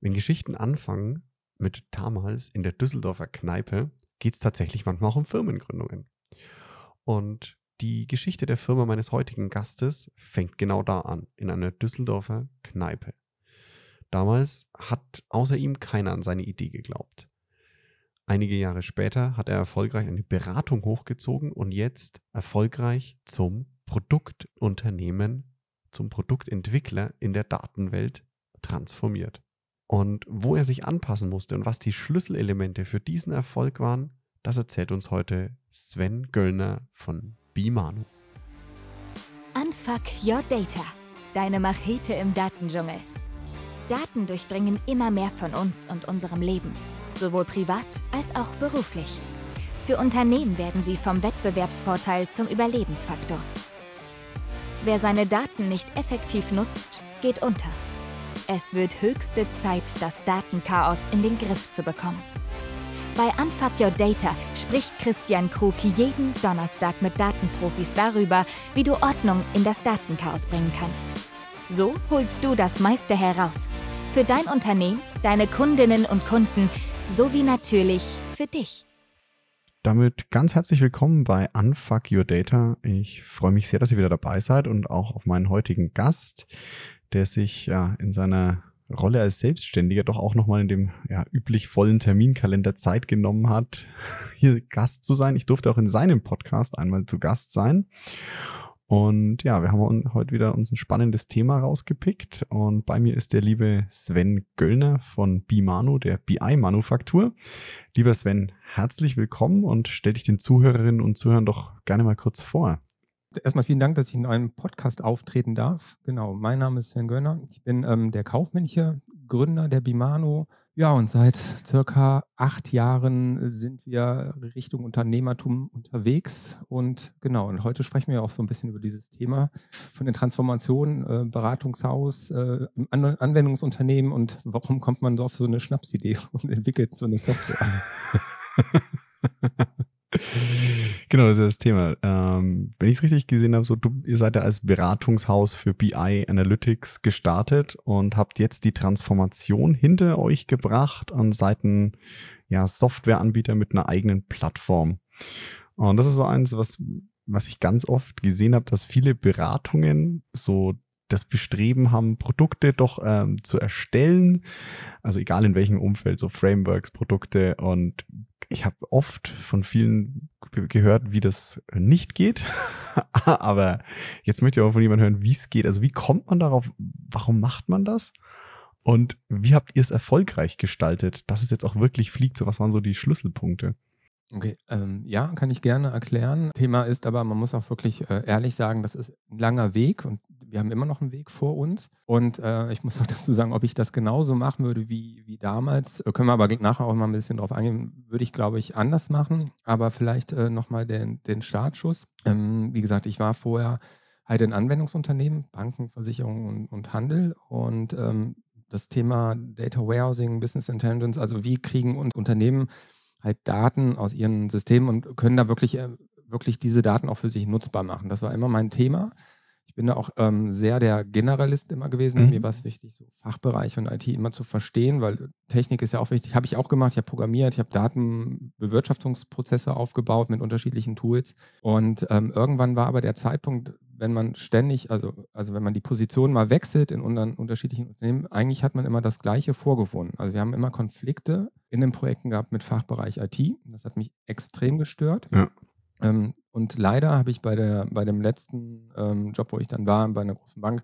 Wenn Geschichten anfangen mit damals in der Düsseldorfer Kneipe, geht es tatsächlich manchmal auch um Firmengründungen. Und die Geschichte der Firma meines heutigen Gastes fängt genau da an, in einer Düsseldorfer Kneipe. Damals hat außer ihm keiner an seine Idee geglaubt. Einige Jahre später hat er erfolgreich eine Beratung hochgezogen und jetzt erfolgreich zum Produktunternehmen, zum Produktentwickler in der Datenwelt transformiert. Und wo er sich anpassen musste und was die Schlüsselelemente für diesen Erfolg waren, das erzählt uns heute Sven Göllner von Bimanu. Unfuck Your Data, deine Machete im Datendschungel. Daten durchdringen immer mehr von uns und unserem Leben sowohl privat als auch beruflich. Für Unternehmen werden sie vom Wettbewerbsvorteil zum Überlebensfaktor. Wer seine Daten nicht effektiv nutzt, geht unter. Es wird höchste Zeit, das Datenchaos in den Griff zu bekommen. Bei Unfuck Your Data spricht Christian Krug jeden Donnerstag mit Datenprofis darüber, wie du Ordnung in das Datenchaos bringen kannst. So holst du das meiste heraus. Für dein Unternehmen, deine Kundinnen und Kunden sowie natürlich für dich. Damit ganz herzlich willkommen bei Unfuck Your Data. Ich freue mich sehr, dass ihr wieder dabei seid und auch auf meinen heutigen Gast, der sich ja in seiner Rolle als Selbstständiger doch auch nochmal in dem ja, üblich vollen Terminkalender Zeit genommen hat, hier Gast zu sein. Ich durfte auch in seinem Podcast einmal zu Gast sein. Und ja, wir haben heute wieder uns ein spannendes Thema rausgepickt. Und bei mir ist der liebe Sven Göllner von Bimanu, der BI-Manufaktur. Lieber Sven, herzlich willkommen und stell dich den Zuhörerinnen und Zuhörern doch gerne mal kurz vor. Erstmal vielen Dank, dass ich in einem Podcast auftreten darf. Genau, mein Name ist Sven Göllner. Ich bin ähm, der kaufmännische Gründer der Bimano ja, und seit circa acht Jahren sind wir Richtung Unternehmertum unterwegs. Und genau, und heute sprechen wir auch so ein bisschen über dieses Thema von der Transformation, äh, Beratungshaus, äh, Anwendungsunternehmen und warum kommt man auf so eine Schnapsidee und entwickelt so eine Software. Genau, das ist das Thema. Ähm, wenn ich es richtig gesehen habe, so du, ihr seid ja als Beratungshaus für BI Analytics gestartet und habt jetzt die Transformation hinter euch gebracht an Seiten ja, Softwareanbieter mit einer eigenen Plattform. Und das ist so eins, was, was ich ganz oft gesehen habe, dass viele Beratungen so das Bestreben haben, Produkte doch ähm, zu erstellen. Also egal in welchem Umfeld, so Frameworks, Produkte. Und ich habe oft von vielen gehört, wie das nicht geht. Aber jetzt möchte ich auch von jemandem hören, wie es geht. Also wie kommt man darauf? Warum macht man das? Und wie habt ihr es erfolgreich gestaltet, dass es jetzt auch wirklich fliegt? So, was waren so die Schlüsselpunkte? Okay, ähm, ja, kann ich gerne erklären. Thema ist aber, man muss auch wirklich äh, ehrlich sagen, das ist ein langer Weg und wir haben immer noch einen Weg vor uns. Und äh, ich muss auch dazu sagen, ob ich das genauso machen würde wie, wie damals, äh, können wir aber nachher auch mal ein bisschen drauf eingehen, würde ich, glaube ich, anders machen. Aber vielleicht äh, nochmal den, den Startschuss. Ähm, wie gesagt, ich war vorher halt in Anwendungsunternehmen, Banken, Versicherungen und, und Handel und ähm, das Thema Data Warehousing, Business Intelligence, also wie kriegen Unternehmen halt Daten aus ihren Systemen und können da wirklich, äh, wirklich diese Daten auch für sich nutzbar machen. Das war immer mein Thema. Ich bin da auch ähm, sehr der Generalist immer gewesen. Mhm. Mir war es wichtig, so Fachbereiche und IT immer zu verstehen, weil Technik ist ja auch wichtig. Habe ich auch gemacht. Ich habe programmiert, ich habe Datenbewirtschaftungsprozesse aufgebaut mit unterschiedlichen Tools. Und ähm, irgendwann war aber der Zeitpunkt, wenn man ständig, also, also wenn man die Position mal wechselt in unseren unterschiedlichen Unternehmen, eigentlich hat man immer das Gleiche vorgefunden. Also wir haben immer Konflikte in den Projekten gehabt mit Fachbereich IT. Das hat mich extrem gestört. Ja. Ähm, und leider habe ich bei, der, bei dem letzten ähm, Job, wo ich dann war, bei einer großen Bank,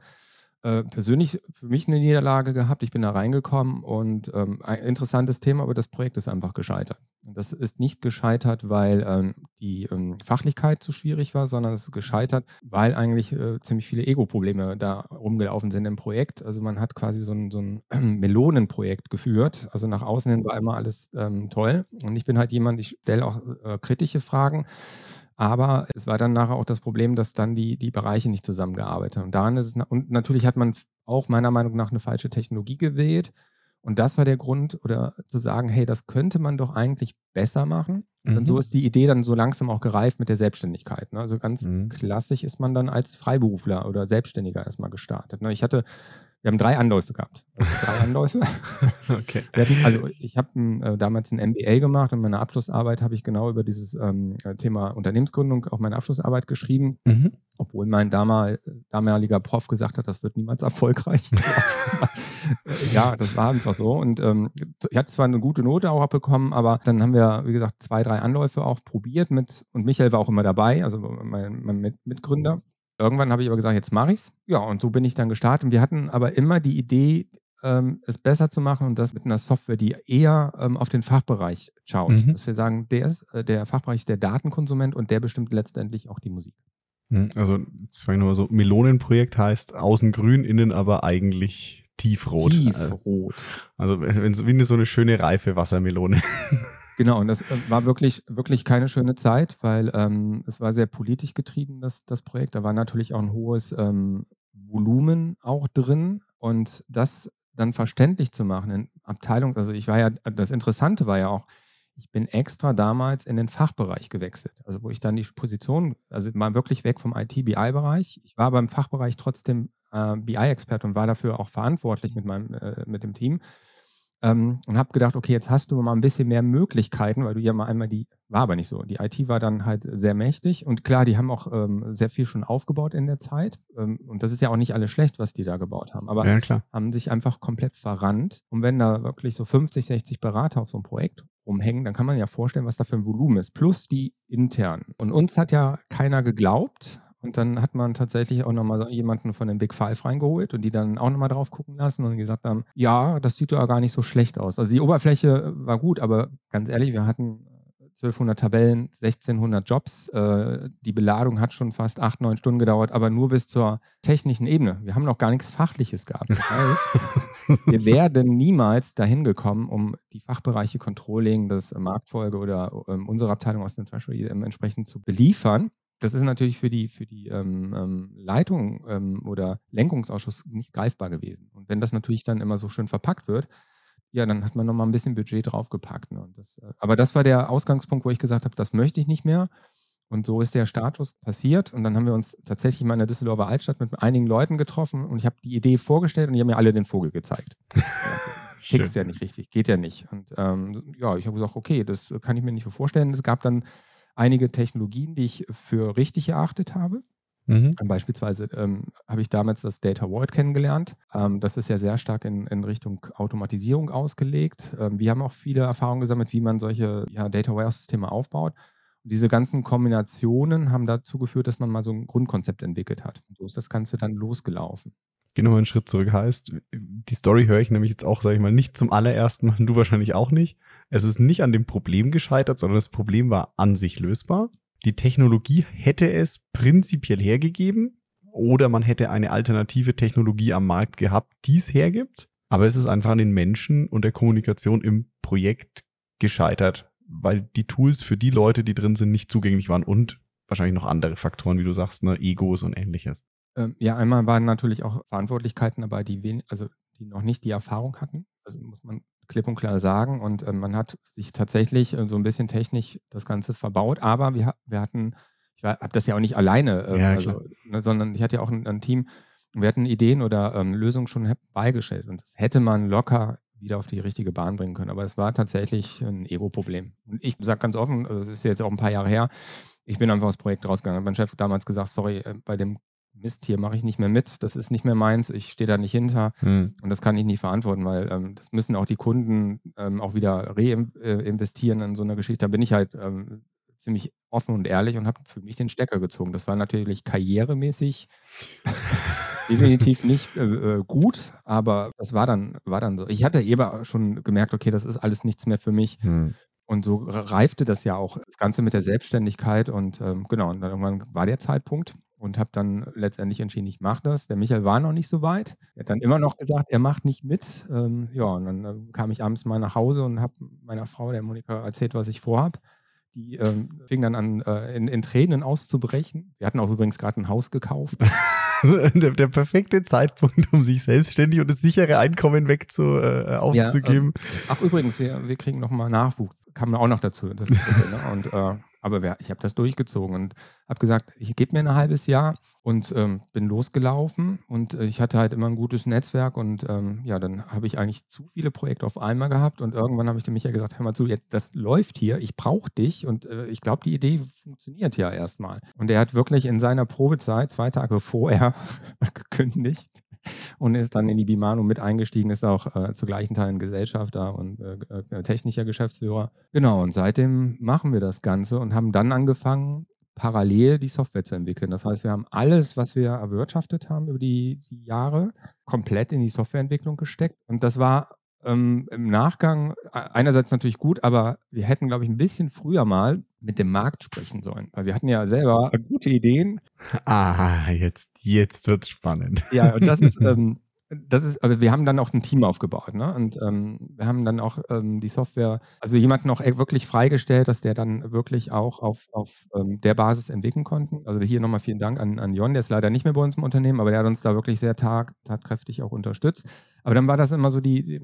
äh, persönlich für mich eine Niederlage gehabt. Ich bin da reingekommen und ähm, ein interessantes Thema, aber das Projekt ist einfach gescheitert. Das ist nicht gescheitert, weil ähm, die ähm, Fachlichkeit zu schwierig war, sondern es ist gescheitert, weil eigentlich äh, ziemlich viele Ego-Probleme da rumgelaufen sind im Projekt. Also man hat quasi so ein, so ein Melonenprojekt geführt. Also nach außen hin war immer alles ähm, toll. Und ich bin halt jemand, ich stelle auch äh, kritische Fragen. Aber es war dann nachher auch das Problem, dass dann die, die Bereiche nicht zusammengearbeitet haben. Und daran ist es, und natürlich hat man auch meiner Meinung nach eine falsche Technologie gewählt. Und das war der Grund, oder zu sagen, hey, das könnte man doch eigentlich besser machen. Und Mhm. so ist die Idee dann so langsam auch gereift mit der Selbstständigkeit. Ne? Also ganz Mhm. klassisch ist man dann als Freiberufler oder Selbstständiger erstmal gestartet. Ne? Ich hatte, wir haben drei Anläufe gehabt. Also drei Anläufe. Okay. Hatten, also ich habe äh, damals ein MBA gemacht und meine Abschlussarbeit habe ich genau über dieses ähm, Thema Unternehmensgründung auch meine Abschlussarbeit geschrieben, Mhm. obwohl mein damal, damaliger Prof gesagt hat, das wird niemals erfolgreich. Äh, ja, das war einfach so. Und ähm, ich hatte zwar eine gute Note auch abbekommen, aber dann haben wir, wie gesagt, zwei, drei Anläufe auch probiert mit, und Michael war auch immer dabei, also mein, mein Mit Mitgründer. Irgendwann habe ich aber gesagt, jetzt mache ich's. Ja, und so bin ich dann gestartet. Und wir hatten aber immer die Idee, ähm, es besser zu machen und das mit einer Software, die eher ähm, auf den Fachbereich schaut. Mhm. Dass wir sagen, der, ist, äh, der Fachbereich ist der Datenkonsument und der bestimmt letztendlich auch die Musik. Mhm. Also, jetzt fange ich nur so, Melonenprojekt heißt außen grün, innen aber eigentlich tiefrot. Äh, Tiefrot. Also, wenn es wie so eine schöne reife Wassermelone. Genau, und das äh, war wirklich, wirklich keine schöne Zeit, weil ähm, es war sehr politisch getrieben, das, das Projekt. Da war natürlich auch ein hohes ähm, Volumen auch drin und das dann verständlich zu machen in Abteilung, also ich war ja, das Interessante war ja auch, ich bin extra damals in den Fachbereich gewechselt, also wo ich dann die Position, also mal wirklich weg vom IT-BI-Bereich. Ich war beim Fachbereich trotzdem äh, BI-Experte und war dafür auch verantwortlich mit meinem, äh, mit dem Team. Ähm, und habe gedacht, okay, jetzt hast du mal ein bisschen mehr Möglichkeiten, weil du ja mal einmal die, war aber nicht so. Die IT war dann halt sehr mächtig und klar, die haben auch ähm, sehr viel schon aufgebaut in der Zeit. Ähm, und das ist ja auch nicht alles schlecht, was die da gebaut haben, aber ja, haben sich einfach komplett verrannt. Und wenn da wirklich so 50, 60 Berater auf so einem Projekt rumhängen, dann kann man ja vorstellen, was da für ein Volumen ist, plus die internen. Und uns hat ja keiner geglaubt. Und dann hat man tatsächlich auch nochmal jemanden von den Big Five reingeholt und die dann auch nochmal drauf gucken lassen und gesagt haben, ja, das sieht ja gar nicht so schlecht aus. Also die Oberfläche war gut, aber ganz ehrlich, wir hatten 1200 Tabellen, 1600 Jobs. Äh, die Beladung hat schon fast acht, neun Stunden gedauert, aber nur bis zur technischen Ebene. Wir haben noch gar nichts Fachliches gehabt. Das heißt, wir werden niemals dahin gekommen, um die Fachbereiche Controlling, das Marktfolge oder ähm, unsere Abteilung aus dem Treasury ähm, entsprechend zu beliefern. Das ist natürlich für die, für die ähm, ähm, Leitung ähm, oder Lenkungsausschuss nicht greifbar gewesen. Und wenn das natürlich dann immer so schön verpackt wird, ja, dann hat man nochmal ein bisschen Budget draufgepackt. Ne? Und das, äh, aber das war der Ausgangspunkt, wo ich gesagt habe, das möchte ich nicht mehr. Und so ist der Status passiert. Und dann haben wir uns tatsächlich mal in der Düsseldorfer Altstadt mit einigen Leuten getroffen und ich habe die Idee vorgestellt und die haben mir alle den Vogel gezeigt. Tickst ja nicht richtig, geht ja nicht. Und ähm, ja, ich habe gesagt, okay, das kann ich mir nicht vorstellen. Es gab dann einige Technologien, die ich für richtig erachtet habe. Mhm. Beispielsweise ähm, habe ich damals das Data Vault kennengelernt. Ähm, das ist ja sehr stark in, in Richtung Automatisierung ausgelegt. Ähm, wir haben auch viele Erfahrungen gesammelt, wie man solche ja, Data Warehouse-Systeme aufbaut. Und diese ganzen Kombinationen haben dazu geführt, dass man mal so ein Grundkonzept entwickelt hat. Und so ist das Ganze dann losgelaufen. Geh nochmal einen Schritt zurück. Heißt, die Story höre ich nämlich jetzt auch, sage ich mal, nicht zum allerersten Mal, du wahrscheinlich auch nicht. Es ist nicht an dem Problem gescheitert, sondern das Problem war an sich lösbar. Die Technologie hätte es prinzipiell hergegeben oder man hätte eine alternative Technologie am Markt gehabt, die es hergibt. Aber es ist einfach an den Menschen und der Kommunikation im Projekt gescheitert, weil die Tools für die Leute, die drin sind, nicht zugänglich waren und wahrscheinlich noch andere Faktoren, wie du sagst, ne, Egos und ähnliches. Ähm, ja, einmal waren natürlich auch Verantwortlichkeiten dabei, die, wen, also die noch nicht die Erfahrung hatten. Also muss man klipp und klar sagen. Und äh, man hat sich tatsächlich äh, so ein bisschen technisch das Ganze verbaut. Aber wir, wir hatten, ich habe das ja auch nicht alleine, äh, Ja, also, ne, sondern ich hatte ja auch ein, ein Team. Und wir hatten Ideen oder ähm, Lösungen schon beigestellt. Und das hätte man locker wieder auf die richtige Bahn bringen können. Aber es war tatsächlich ein Ego-Problem. Und ich sage ganz offen, also es ist jetzt auch ein paar Jahre her, ich bin einfach aus dem Projekt rausgegangen. Mein Chef hat damals gesagt, sorry, äh, bei dem Mist hier mache ich nicht mehr mit, das ist nicht mehr meins, ich stehe da nicht hinter Hm. und das kann ich nicht verantworten, weil ähm, das müssen auch die Kunden ähm, auch wieder reinvestieren in so einer Geschichte. Da bin ich halt ähm, ziemlich offen und ehrlich und habe für mich den Stecker gezogen. Das war natürlich karrieremäßig definitiv nicht äh, äh, gut, aber das war dann, war dann so. Ich hatte eben schon gemerkt, okay, das ist alles nichts mehr für mich. Hm. Und so reifte das ja auch, das Ganze mit der Selbstständigkeit. Und ähm, genau, und dann irgendwann war der Zeitpunkt und habe dann letztendlich entschieden, ich mache das. Der Michael war noch nicht so weit. Er hat dann immer noch gesagt, er macht nicht mit. Ähm, ja, und dann äh, kam ich abends mal nach Hause und habe meiner Frau, der Monika, erzählt, was ich vorhab. die ähm, fing dann an, äh, in, in, Tränen auszubrechen. Wir hatten auch übrigens gerade ein Haus gekauft. der, der, perfekte Zeitpunkt, um sich selbstständig und das sichere Einkommen weg zu, äh, aufzugeben. Ja, ähm, ach, übrigens, wir, wir kriegen nochmal Nachwuchs. Kam auch noch dazu. Das bitte, ne? Und äh, aber ich habe das durchgezogen und habe gesagt, ich gebe mir ein halbes Jahr und ähm, bin losgelaufen. Und äh, ich hatte halt immer ein gutes Netzwerk und ähm, ja, dann habe ich eigentlich zu viele Projekte auf einmal gehabt. Und irgendwann habe ich dem Michael gesagt, hör mal zu, jetzt, das läuft hier, ich brauche dich und äh, ich glaube, die Idee funktioniert ja erstmal. Und er hat wirklich in seiner Probezeit, zwei Tage vorher, gekündigt und ist dann in die Bimano mit eingestiegen, ist auch äh, zu gleichen Teilen Gesellschafter und äh, äh, technischer Geschäftsführer. Genau, und seitdem machen wir das Ganze und haben dann angefangen, parallel die Software zu entwickeln. Das heißt, wir haben alles, was wir erwirtschaftet haben über die, die Jahre, komplett in die Softwareentwicklung gesteckt. Und das war ähm, im Nachgang einerseits natürlich gut, aber wir hätten, glaube ich, ein bisschen früher mal mit dem Markt sprechen sollen. Weil wir hatten ja selber gute Ideen. Ah, jetzt, jetzt wird es spannend. Ja, und das ist, ähm, das ist, also wir haben dann auch ein Team aufgebaut, ne? Und ähm, wir haben dann auch ähm, die Software, also jemanden auch wirklich freigestellt, dass der dann wirklich auch auf, auf ähm, der Basis entwickeln konnten. Also hier nochmal vielen Dank an, an Jon, der ist leider nicht mehr bei uns im Unternehmen, aber der hat uns da wirklich sehr tag, tatkräftig auch unterstützt. Aber dann war das immer so die,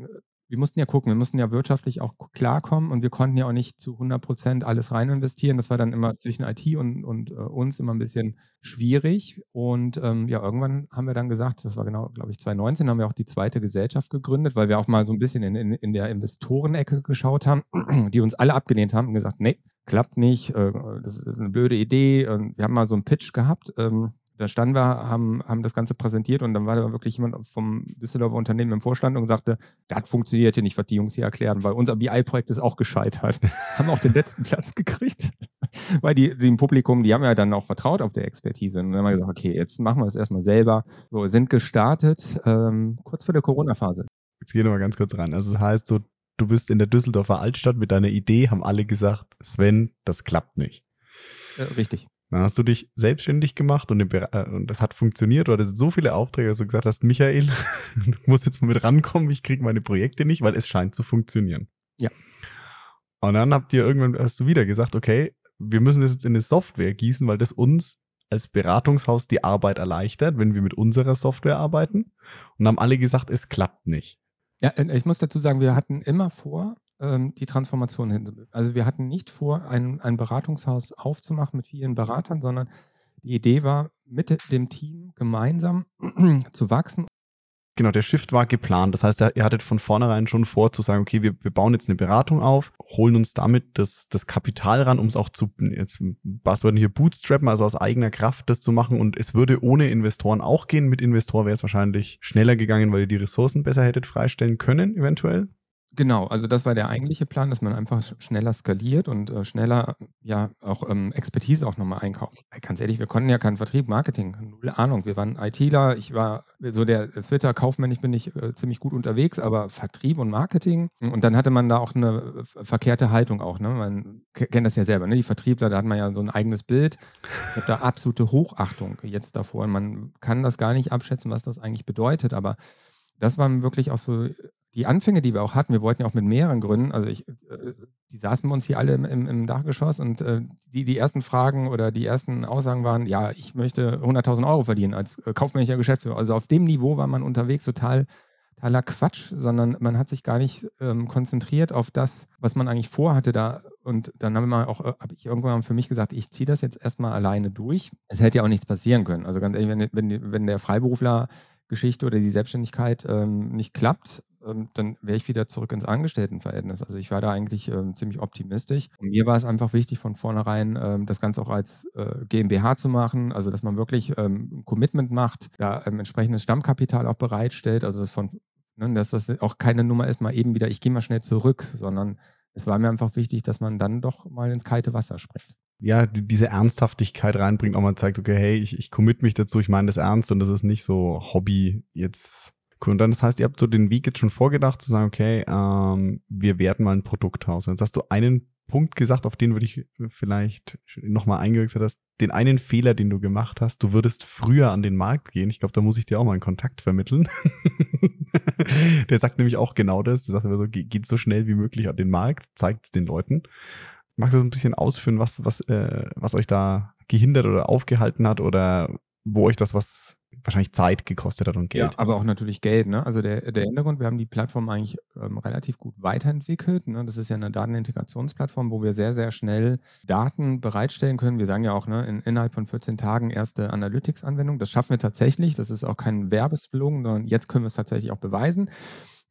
wir mussten ja gucken, wir mussten ja wirtschaftlich auch klarkommen und wir konnten ja auch nicht zu 100 Prozent alles rein investieren. Das war dann immer zwischen IT und, und äh, uns immer ein bisschen schwierig. Und ähm, ja, irgendwann haben wir dann gesagt, das war genau, glaube ich, 2019, haben wir auch die zweite Gesellschaft gegründet, weil wir auch mal so ein bisschen in, in, in der Investorenecke geschaut haben, die uns alle abgelehnt haben und gesagt, nee, klappt nicht, äh, das ist eine blöde Idee. Und wir haben mal so einen Pitch gehabt. Ähm, da standen wir, haben, haben das Ganze präsentiert und dann war da wirklich jemand vom Düsseldorfer Unternehmen im Vorstand und sagte, das funktioniert hier nicht, was die Jungs hier erklären, weil unser BI-Projekt ist auch gescheitert. haben auch den letzten Platz gekriegt, weil die, im Publikum, die haben ja dann auch vertraut auf der Expertise. Und dann haben wir gesagt, okay, jetzt machen wir das erstmal selber. So, sind gestartet, ähm, kurz vor der Corona-Phase. Jetzt gehen wir mal ganz kurz ran. Also das heißt so, du bist in der Düsseldorfer Altstadt mit deiner Idee, haben alle gesagt, Sven, das klappt nicht. Äh, richtig. Dann hast du dich selbstständig gemacht und, äh, und das hat funktioniert. Du hattest so viele Aufträge, dass du gesagt hast, Michael, du musst jetzt mal mit rankommen, ich kriege meine Projekte nicht, weil es scheint zu funktionieren. Ja. Und dann habt ihr irgendwann, hast du wieder gesagt, okay, wir müssen das jetzt in eine Software gießen, weil das uns als Beratungshaus die Arbeit erleichtert, wenn wir mit unserer Software arbeiten. Und haben alle gesagt, es klappt nicht. Ja, äh, ich muss dazu sagen, wir hatten immer vor, ähm, die Transformation hin. Also wir hatten nicht vor, ein, ein Beratungshaus aufzumachen mit vielen Beratern, sondern die Idee war, mit dem Team gemeinsam zu wachsen. Genau, der Shift war geplant. Das heißt, ihr hattet von vornherein schon vor zu sagen, okay, wir, wir bauen jetzt eine Beratung auf, holen uns damit das, das Kapital ran, um es auch zu, jetzt Buzzword hier bootstrappen, also aus eigener Kraft das zu machen. Und es würde ohne Investoren auch gehen. Mit Investor wäre es wahrscheinlich schneller gegangen, weil ihr die Ressourcen besser hättet freistellen können, eventuell. Genau, also das war der eigentliche Plan, dass man einfach schneller skaliert und äh, schneller ja auch ähm, Expertise auch nochmal einkauft. Ganz ehrlich, wir konnten ja keinen Vertrieb, Marketing, null Ahnung. Wir waren ITler, ich war so der Twitter kaufmännisch bin ich äh, ziemlich gut unterwegs, aber Vertrieb und Marketing und dann hatte man da auch eine verkehrte Haltung auch. Ne? Man kennt das ja selber, ne? die Vertriebler, da hat man ja so ein eigenes Bild. Ich habe da absolute Hochachtung jetzt davor. Man kann das gar nicht abschätzen, was das eigentlich bedeutet, aber das waren wirklich auch so die Anfänge, die wir auch hatten, wir wollten ja auch mit mehreren Gründen, also ich, äh, die saßen bei uns hier alle im, im, Dachgeschoss und äh, die, die ersten Fragen oder die ersten Aussagen waren, ja, ich möchte 100.000 Euro verdienen als äh, kaufmännischer Geschäftsführer. Also auf dem Niveau war man unterwegs, total totaler Quatsch, sondern man hat sich gar nicht ähm, konzentriert auf das, was man eigentlich vorhatte da. Und dann habe äh, hab ich irgendwann für mich gesagt, ich ziehe das jetzt erstmal alleine durch. Es hätte ja auch nichts passieren können. Also ganz ehrlich, wenn, wenn, wenn der Freiberufler Geschichte oder die Selbstständigkeit ähm, nicht klappt, ähm, dann wäre ich wieder zurück ins Angestelltenverhältnis. Also ich war da eigentlich ähm, ziemlich optimistisch. Und mir war es einfach wichtig, von vornherein ähm, das Ganze auch als äh, GmbH zu machen, also dass man wirklich ähm, ein Commitment macht, da ähm, entsprechendes Stammkapital auch bereitstellt, also dass, von, ne, dass das auch keine Nummer ist, mal eben wieder, ich gehe mal schnell zurück, sondern es war mir einfach wichtig, dass man dann doch mal ins kalte Wasser springt ja, die, diese Ernsthaftigkeit reinbringt, auch mal zeigt, okay, hey, ich, ich commit mich dazu, ich meine das ernst und das ist nicht so Hobby jetzt Cool. Und dann, das heißt, ihr habt so den Weg jetzt schon vorgedacht, zu sagen, okay, ähm, wir werden mal ein Produkthaus. Jetzt hast du einen Punkt gesagt, auf den würde ich vielleicht nochmal eingewechselt hast. Den einen Fehler, den du gemacht hast, du würdest früher an den Markt gehen. Ich glaube, da muss ich dir auch mal einen Kontakt vermitteln. Der sagt nämlich auch genau das. Der sagt immer so, geht so schnell wie möglich an den Markt, zeigt es den Leuten. Magst du ein bisschen ausführen, was, was, äh, was euch da gehindert oder aufgehalten hat oder wo euch das was wahrscheinlich Zeit gekostet hat und Geld? Ja, aber auch natürlich Geld. Ne? Also der, der Hintergrund, wir haben die Plattform eigentlich ähm, relativ gut weiterentwickelt. Ne? Das ist ja eine Datenintegrationsplattform, wo wir sehr, sehr schnell Daten bereitstellen können. Wir sagen ja auch, ne, in, innerhalb von 14 Tagen erste Analytics-Anwendung. Das schaffen wir tatsächlich. Das ist auch kein Werbeslogan, sondern jetzt können wir es tatsächlich auch beweisen.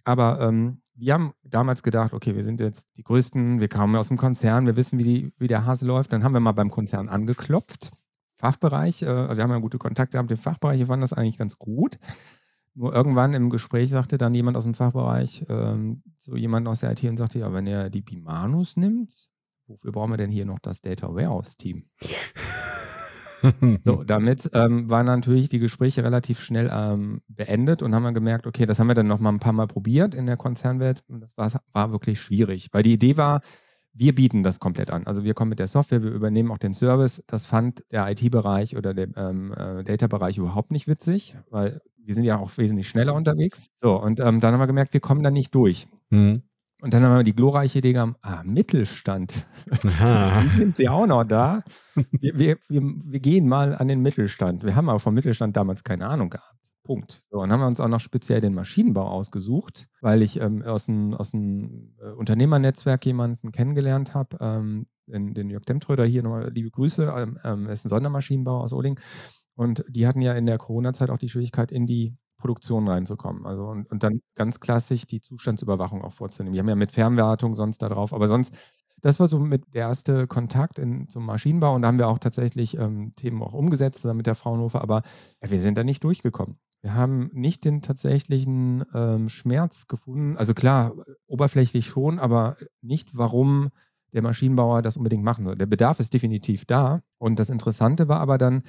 Aber ähm, wir haben damals gedacht, okay, wir sind jetzt die Größten, wir kamen aus dem Konzern, wir wissen, wie, die, wie der Hase läuft. Dann haben wir mal beim Konzern angeklopft, Fachbereich. Äh, wir haben ja gute Kontakte gehabt, den Fachbereich, wir fanden das eigentlich ganz gut. Nur irgendwann im Gespräch sagte dann jemand aus dem Fachbereich, ähm, so jemand aus der IT und sagte, ja, wenn er die Bimanus nimmt, wofür brauchen wir denn hier noch das Data Warehouse Team? So, damit ähm, waren natürlich die Gespräche relativ schnell ähm, beendet und haben dann gemerkt, okay, das haben wir dann noch mal ein paar Mal probiert in der Konzernwelt und das war, war wirklich schwierig, weil die Idee war, wir bieten das komplett an. Also wir kommen mit der Software, wir übernehmen auch den Service. Das fand der IT-Bereich oder der ähm, äh, Data-Bereich überhaupt nicht witzig, weil wir sind ja auch wesentlich schneller unterwegs. So, und ähm, dann haben wir gemerkt, wir kommen da nicht durch. Mhm. Und dann haben wir die glorreiche Idee gehabt, ah, Mittelstand. die sind ja auch noch da. Wir, wir, wir, wir, gehen mal an den Mittelstand. Wir haben aber vom Mittelstand damals keine Ahnung gehabt. Punkt. So, und haben wir uns auch noch speziell den Maschinenbau ausgesucht, weil ich ähm, aus dem, aus dem äh, Unternehmernetzwerk jemanden kennengelernt habe, ähm, den, den Jörg Demtröder hier nochmal liebe Grüße, ähm, ähm, ist ein Sondermaschinenbauer aus Oling. Und die hatten ja in der Corona-Zeit auch die Schwierigkeit, in die Produktion reinzukommen. Also und, und dann ganz klassisch die Zustandsüberwachung auch vorzunehmen. Die haben ja mit Fernwartung sonst da drauf, aber sonst, das war so mit der erste Kontakt in, zum Maschinenbau und da haben wir auch tatsächlich ähm, Themen auch umgesetzt mit der Fraunhofer, aber ja, wir sind da nicht durchgekommen. Wir haben nicht den tatsächlichen ähm, Schmerz gefunden. Also klar, oberflächlich schon, aber nicht, warum der Maschinenbauer das unbedingt machen soll. Der Bedarf ist definitiv da. Und das Interessante war aber dann,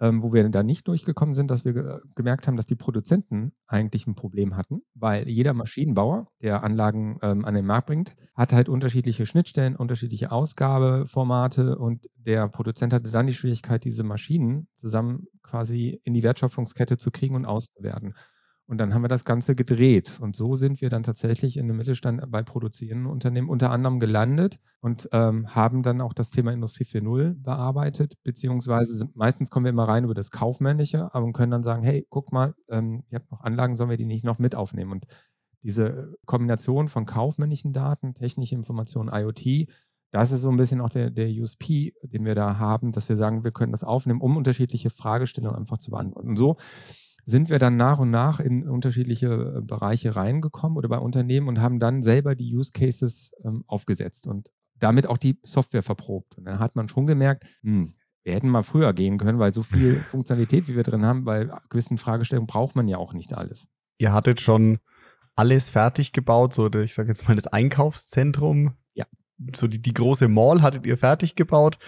ähm, wo wir da nicht durchgekommen sind, dass wir ge gemerkt haben, dass die Produzenten eigentlich ein Problem hatten, weil jeder Maschinenbauer, der Anlagen ähm, an den Markt bringt, hat halt unterschiedliche Schnittstellen, unterschiedliche Ausgabeformate und der Produzent hatte dann die Schwierigkeit, diese Maschinen zusammen quasi in die Wertschöpfungskette zu kriegen und auszuwerten. Und dann haben wir das Ganze gedreht. Und so sind wir dann tatsächlich in dem Mittelstand bei produzierenden Unternehmen unter anderem gelandet und ähm, haben dann auch das Thema Industrie 4.0 bearbeitet, beziehungsweise meistens kommen wir immer rein über das Kaufmännische, aber können dann sagen, hey, guck mal, ähm, ihr habt noch Anlagen, sollen wir die nicht noch mit aufnehmen? Und diese Kombination von kaufmännischen Daten, technische Informationen, IoT, das ist so ein bisschen auch der, der USP, den wir da haben, dass wir sagen, wir können das aufnehmen, um unterschiedliche Fragestellungen einfach zu beantworten. Und so sind wir dann nach und nach in unterschiedliche äh, Bereiche reingekommen oder bei Unternehmen und haben dann selber die Use Cases ähm, aufgesetzt und damit auch die Software verprobt. Und dann hat man schon gemerkt, hm, wir hätten mal früher gehen können, weil so viel Funktionalität, wie wir drin haben, bei gewissen Fragestellungen braucht man ja auch nicht alles. Ihr hattet schon alles fertig gebaut, so ich sage jetzt mal das Einkaufszentrum so die, die große Mall hattet ihr fertig gebaut,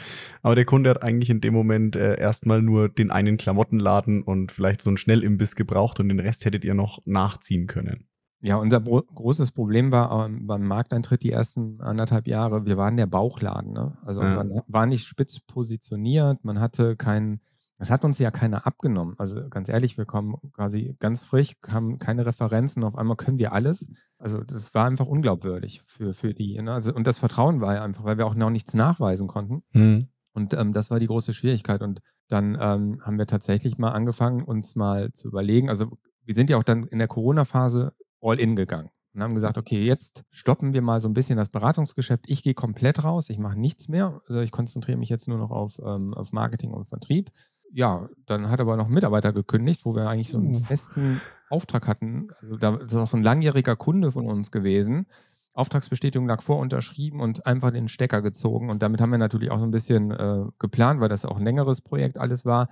aber der Kunde hat eigentlich in dem Moment äh, erstmal nur den einen Klamottenladen und vielleicht so einen Schnellimbiss gebraucht und den Rest hättet ihr noch nachziehen können. Ja, unser großes Problem war ähm, beim Markteintritt die ersten anderthalb Jahre, wir waren der Bauchladen. Ne? Also ja. man war nicht spitz positioniert, man hatte keinen das hat uns ja keiner abgenommen. Also ganz ehrlich, wir kommen quasi ganz frisch, haben keine Referenzen, auf einmal können wir alles. Also das war einfach unglaubwürdig für, für die. Ne? Also, und das Vertrauen war ja einfach, weil wir auch noch nichts nachweisen konnten. Mhm. Und ähm, das war die große Schwierigkeit. Und dann ähm, haben wir tatsächlich mal angefangen, uns mal zu überlegen. Also wir sind ja auch dann in der Corona-Phase all in gegangen und haben gesagt, okay, jetzt stoppen wir mal so ein bisschen das Beratungsgeschäft. Ich gehe komplett raus, ich mache nichts mehr. Also ich konzentriere mich jetzt nur noch auf, ähm, auf Marketing und Vertrieb ja, dann hat aber noch ein Mitarbeiter gekündigt, wo wir eigentlich so einen festen Auftrag hatten. Also da ist auch ein langjähriger Kunde von uns gewesen. Auftragsbestätigung lag vor, unterschrieben und einfach den Stecker gezogen. Und damit haben wir natürlich auch so ein bisschen äh, geplant, weil das auch ein längeres Projekt alles war.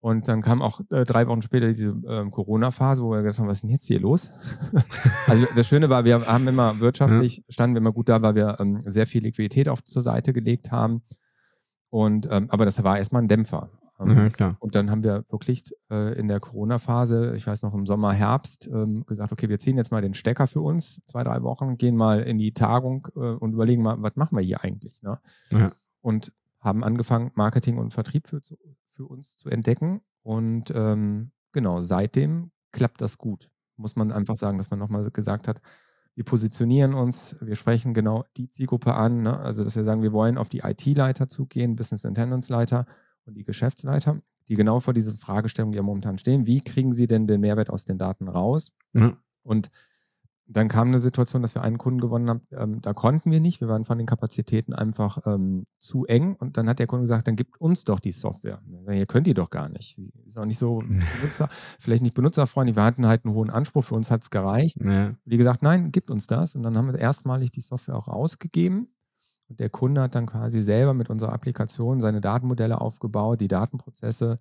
Und dann kam auch äh, drei Wochen später diese äh, Corona-Phase, wo wir gesagt haben, was ist denn jetzt hier los? also das Schöne war, wir haben immer wirtschaftlich, standen wir immer gut da, weil wir ähm, sehr viel Liquidität auf zur Seite gelegt haben. Und ähm, aber das war erstmal ein Dämpfer. Ähm, ja, und dann haben wir wirklich äh, in der Corona-Phase, ich weiß noch im Sommer, Herbst, ähm, gesagt, okay, wir ziehen jetzt mal den Stecker für uns, zwei, drei Wochen, gehen mal in die Tagung äh, und überlegen mal, was machen wir hier eigentlich? Ne? Ja. Und haben angefangen, Marketing und Vertrieb für, für uns zu entdecken. Und ähm, genau, seitdem klappt das gut. Muss man einfach sagen, dass man nochmal gesagt hat, wir positionieren uns, wir sprechen genau die Zielgruppe an. Ne? Also, dass wir sagen, wir wollen auf die IT-Leiter zugehen, Business Intelligence-Leiter und die Geschäftsleiter, die genau vor dieser Fragestellung ja momentan stehen. Wie kriegen sie denn den Mehrwert aus den Daten raus? Mhm. Und dann kam eine Situation, dass wir einen Kunden gewonnen haben, ähm, da konnten wir nicht. Wir waren von den Kapazitäten einfach ähm, zu eng. Und dann hat der Kunde gesagt, dann gibt uns doch die Software. Ihr könnt die doch gar nicht. Ist auch nicht so benutzer, vielleicht nicht benutzerfreundlich. Wir hatten halt einen hohen Anspruch. Für uns hat es gereicht. Ja. Die gesagt, nein, gibt uns das. Und dann haben wir erstmalig die Software auch ausgegeben. Und der Kunde hat dann quasi selber mit unserer Applikation seine Datenmodelle aufgebaut, die Datenprozesse.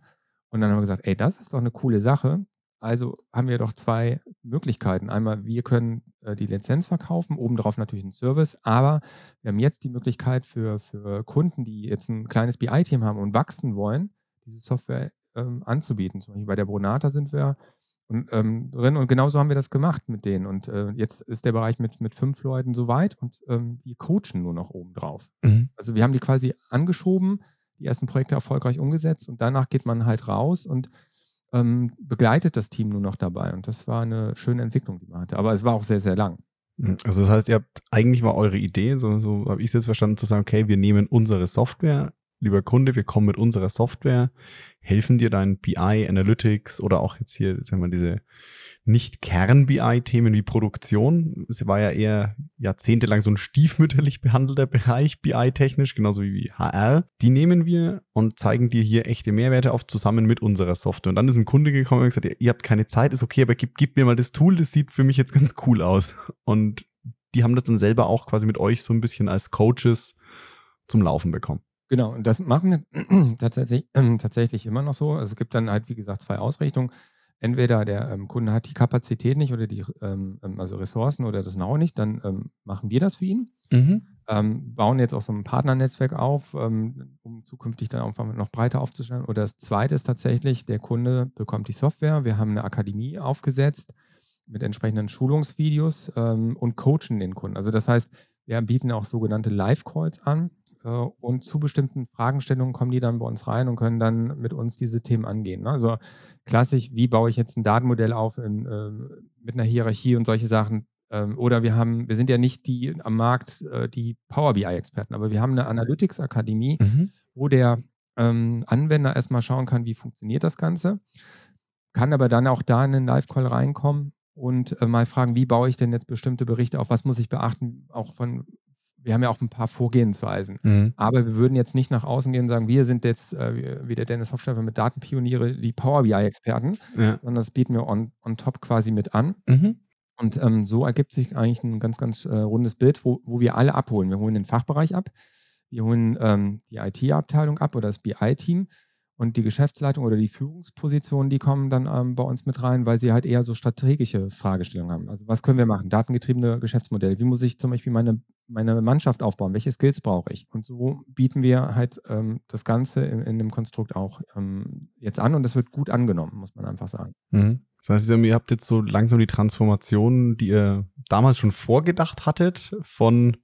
Und dann haben wir gesagt, ey, das ist doch eine coole Sache. Also haben wir doch zwei Möglichkeiten. Einmal, wir können äh, die Lizenz verkaufen, obendrauf natürlich einen Service, aber wir haben jetzt die Möglichkeit für, für Kunden, die jetzt ein kleines BI-Team haben und wachsen wollen, diese Software ähm, anzubieten. Zum Beispiel bei der Bronata sind wir und, ähm, drin und genauso haben wir das gemacht mit denen. Und äh, jetzt ist der Bereich mit, mit fünf Leuten soweit und ähm, wir coachen nur noch obendrauf. Mhm. Also wir haben die quasi angeschoben, die ersten Projekte erfolgreich umgesetzt und danach geht man halt raus und ähm, begleitet das Team nur noch dabei. Und das war eine schöne Entwicklung, die man hatte. Aber es war auch sehr, sehr lang. Hm, also das heißt, ihr habt eigentlich war eure Idee, so, so habe ich es jetzt verstanden, zu sagen, okay, wir nehmen unsere Software, lieber Kunde, wir kommen mit unserer Software, helfen dir dein BI, Analytics oder auch jetzt hier, sagen wir, diese nicht Kern-BI-Themen wie Produktion. Es war ja eher jahrzehntelang so ein stiefmütterlich behandelter Bereich, BI-technisch, genauso wie HR. Die nehmen wir und zeigen dir hier echte Mehrwerte auf, zusammen mit unserer Software. Und dann ist ein Kunde gekommen und gesagt, ihr habt keine Zeit, ist okay, aber gib, gib mir mal das Tool, das sieht für mich jetzt ganz cool aus. Und die haben das dann selber auch quasi mit euch so ein bisschen als Coaches zum Laufen bekommen. Genau, und das machen wir tatsächlich, äh, tatsächlich immer noch so. Also es gibt dann halt, wie gesagt, zwei Ausrichtungen. Entweder der ähm, Kunde hat die Kapazität nicht oder die ähm, ähm also Ressourcen oder das Know nicht, dann ähm, machen wir das für ihn. Mhm. Ähm, bauen jetzt auch so ein Partnernetzwerk auf, ähm, um zukünftig dann einfach noch breiter aufzustellen. Oder das zweite ist tatsächlich, der Kunde bekommt die Software. Wir haben eine Akademie aufgesetzt mit entsprechenden Schulungsvideos und coachen den Kunden. Also das heißt, wir bieten auch sogenannte Live-Calls an. Äh, und zu bestimmten Fragestellungen kommen die dann bei uns rein und können dann mit uns diese Themen angehen. Ne? Also klassisch, wie baue ich jetzt ein Datenmodell auf in, äh, mit einer Hierarchie und solche Sachen. Ähm, oder wir haben, wir sind ja nicht die am Markt äh, die Power BI-Experten, aber wir haben eine Analytics-Akademie, mhm. wo der ähm, Anwender erstmal schauen kann, wie funktioniert das Ganze, kann aber dann auch da in den Live-Call reinkommen und äh, mal fragen, wie baue ich denn jetzt bestimmte Berichte auf, was muss ich beachten, auch von wir haben ja auch ein paar Vorgehensweisen. Mhm. Aber wir würden jetzt nicht nach außen gehen und sagen, wir sind jetzt, äh, wie der Dennis Hofstaffer mit Datenpioniere, die Power BI-Experten, ja. sondern das bieten wir on, on top quasi mit an. Mhm. Und ähm, so ergibt sich eigentlich ein ganz, ganz äh, rundes Bild, wo, wo wir alle abholen. Wir holen den Fachbereich ab, wir holen ähm, die IT-Abteilung ab oder das BI-Team und die Geschäftsleitung oder die Führungspositionen, die kommen dann ähm, bei uns mit rein, weil sie halt eher so strategische Fragestellungen haben. Also was können wir machen? Datengetriebene Geschäftsmodelle. Wie muss ich zum Beispiel meine, meine Mannschaft aufbauen? Welche Skills brauche ich? Und so bieten wir halt ähm, das Ganze in, in, dem Konstrukt auch ähm, jetzt an und das wird gut angenommen, muss man einfach sagen. Mhm. Das heißt, ihr habt jetzt so langsam die Transformation, die ihr damals schon vorgedacht hattet, von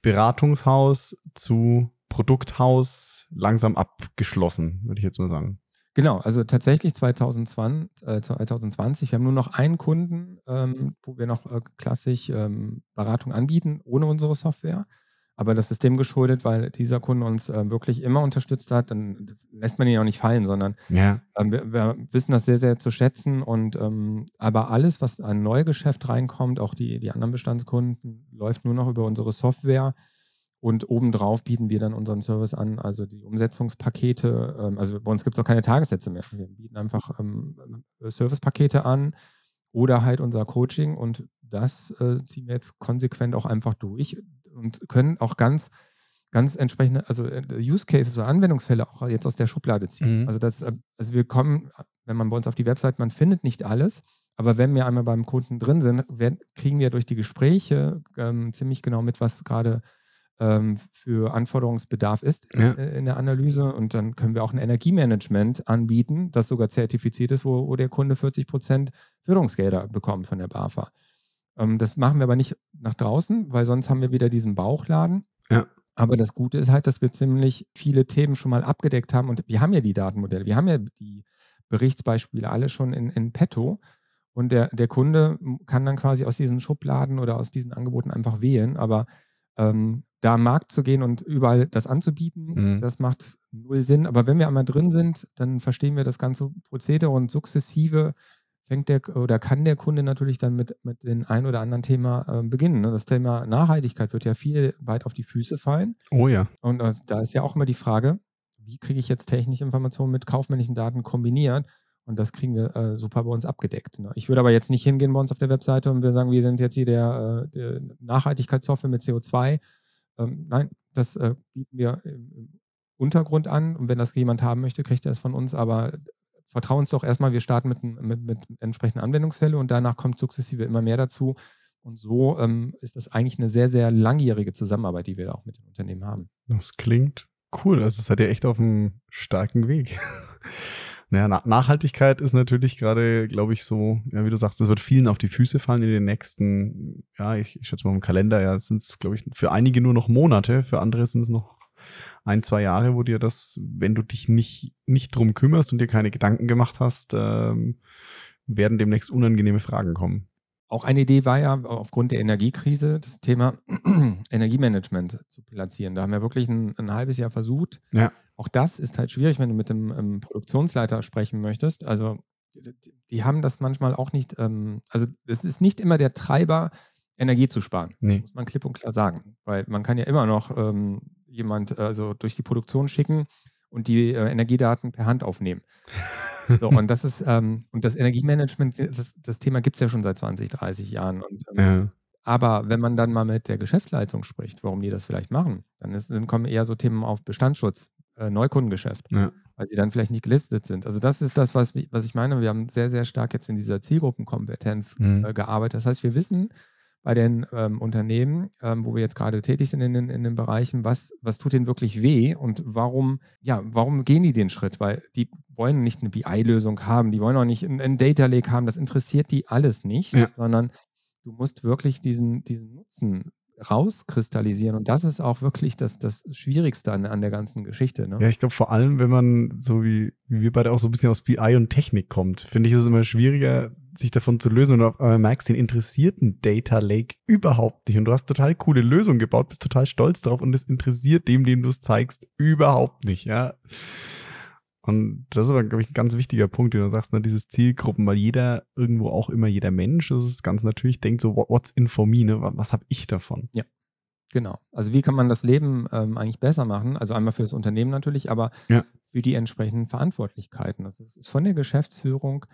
Beratungshaus zu Produkthaus langsam abgeschlossen, würde ich jetzt mal sagen. Genau, also tatsächlich 2020, äh, 2020 wir haben nur noch einen Kunden, ähm, wo wir noch äh, klassisch ähm, Beratung anbieten, ohne unsere Software. Aber das ist dem geschuldet, weil dieser Kunde uns äh, wirklich immer unterstützt hat. Dann lässt man ihn auch nicht fallen, sondern ja. ähm, wir, wir, wissen das sehr, sehr zu schätzen. Und ähm, aber alles, was an Neugeschäft reinkommt, auch die, die anderen Bestandskunden, läuft nur noch über unsere Software. Und obendrauf bieten wir dann unseren Service an, also die Umsetzungspakete. Ähm, also bei uns gibt es auch keine Tagessätze mehr. Wir bieten einfach ähm, Servicepakete an oder halt unser Coaching. Und das äh, ziehen wir jetzt konsequent auch einfach durch und können auch ganz, ganz entsprechende, also äh, Use Cases oder Anwendungsfälle auch jetzt aus der Schublade ziehen. Mhm. Also, das, äh, also wir kommen, wenn man bei uns auf die Website, man findet nicht alles. Aber wenn wir einmal beim Kunden drin sind, werden, kriegen wir durch die Gespräche ähm, ziemlich genau mit, was gerade ähm, für Anforderungsbedarf ist ja. Äh, in der Analyse. Und dann können wir auch ein Energiemanagement anbieten, das sogar zertifiziert ist, wo, wo der Kunde 40 Prozent Förderungsgelder bekommt von der BAFA. Ähm, das machen wir aber nicht nach draußen, weil sonst haben wir wieder diesen Bauchladen. Ja. Aber das Gute ist halt, dass wir ziemlich viele Themen schon mal abgedeckt haben und wir haben ja die Datenmodelle, wir haben ja die Berichtsbeispiele alle schon in, in petto. Und der, der Kunde kann dann quasi aus diesen Schubladen oder aus diesen Angeboten einfach wählen. Aber ähm, da am Markt zu gehen und überall das anzubieten, mhm. das macht null Sinn. Aber wenn wir einmal drin sind, dann verstehen wir das ganze Prozedere und sukzessive fängt der oder kann der Kunde natürlich dann mit, mit dem ein oder anderen Thema äh, beginnen. Ne? Das Thema Nachhaltigkeit wird ja viel weit auf die Füße fallen. Oh ja. Und das, da ist ja auch immer die Frage, wie kriege ich jetzt technische Informationen mit kaufmännischen Daten kombiniert? Und das kriegen wir äh, super bei uns abgedeckt. Ne? Ich würde aber jetzt nicht hingehen bei uns auf der Webseite und wir sagen, wir sind jetzt hier der, äh, der Nachhaltigkeitssoftware mit CO2. Ähm, nein, das äh, bieten wir im, Untergrund an. Und wenn das jemand haben möchte, kriegt er es von uns. Aber vertrauen uns doch erstmal, wir starten mit, mit, mit entsprechenden Anwendungsfällen und danach kommt sukzessive immer mehr dazu. Und so ähm, ist das eigentlich eine sehr, sehr langjährige Zusammenarbeit, die wir auch mit den Unternehmen haben. Das klingt cool. Also es hat ja echt auf einem starken Weg. Naja, Nachhaltigkeit ist natürlich gerade, glaube ich, so, ja, wie du sagst, es wird vielen auf die Füße fallen in den nächsten, ja, ich, ich schätze mal im Kalender, ja, sind es, glaube ich, für einige nur noch Monate, für andere sind es noch ein, zwei Jahre, wo dir das, wenn du dich nicht, nicht drum kümmerst und dir keine Gedanken gemacht hast, ähm, werden demnächst unangenehme Fragen kommen. Auch eine Idee war ja aufgrund der Energiekrise das Thema Energiemanagement zu platzieren. Da haben wir wirklich ein, ein halbes Jahr versucht. Ja. Auch das ist halt schwierig, wenn du mit dem ähm, Produktionsleiter sprechen möchtest. Also die haben das manchmal auch nicht, ähm, also es ist nicht immer der Treiber, Energie zu sparen. Nee. Muss man klipp und klar sagen. Weil man kann ja immer noch ähm, jemand also durch die Produktion schicken und die äh, Energiedaten per Hand aufnehmen. So, und das ist, ähm, und das Energiemanagement, das, das Thema gibt es ja schon seit 20, 30 Jahren. Und, ähm, ja. Aber wenn man dann mal mit der Geschäftsleitung spricht, warum die das vielleicht machen, dann, ist, dann kommen eher so Themen auf Bestandsschutz, äh, Neukundengeschäft, ja. weil sie dann vielleicht nicht gelistet sind. Also das ist das, was, was ich meine. Wir haben sehr, sehr stark jetzt in dieser Zielgruppenkompetenz mhm. äh, gearbeitet. Das heißt, wir wissen, bei den ähm, Unternehmen, ähm, wo wir jetzt gerade tätig sind in den, in den Bereichen, was, was tut denen wirklich weh und warum, ja, warum gehen die den Schritt? Weil die wollen nicht eine BI-Lösung haben, die wollen auch nicht einen Data Lake haben, das interessiert die alles nicht, ja. sondern du musst wirklich diesen, diesen Nutzen rauskristallisieren. Und das ist auch wirklich das, das Schwierigste an, an der ganzen Geschichte. Ne? Ja, ich glaube vor allem, wenn man so wie, wie wir beide auch so ein bisschen aus BI und Technik kommt, finde ich es immer schwieriger, sich davon zu lösen. Und auf einmal merkst, den interessierten Data Lake überhaupt nicht. Und du hast total coole Lösungen gebaut, bist total stolz drauf und es interessiert dem, dem du es zeigst, überhaupt nicht. Ja. Und das ist aber, glaube ich, ein ganz wichtiger Punkt, den du sagst, ne, dieses Zielgruppen, weil jeder, irgendwo auch immer jeder Mensch, das ist ganz natürlich, denkt so, what's in for me, ne? was habe ich davon? Ja, genau. Also wie kann man das Leben ähm, eigentlich besser machen? Also einmal für das Unternehmen natürlich, aber ja. für die entsprechenden Verantwortlichkeiten. Das ist von der Geschäftsführung,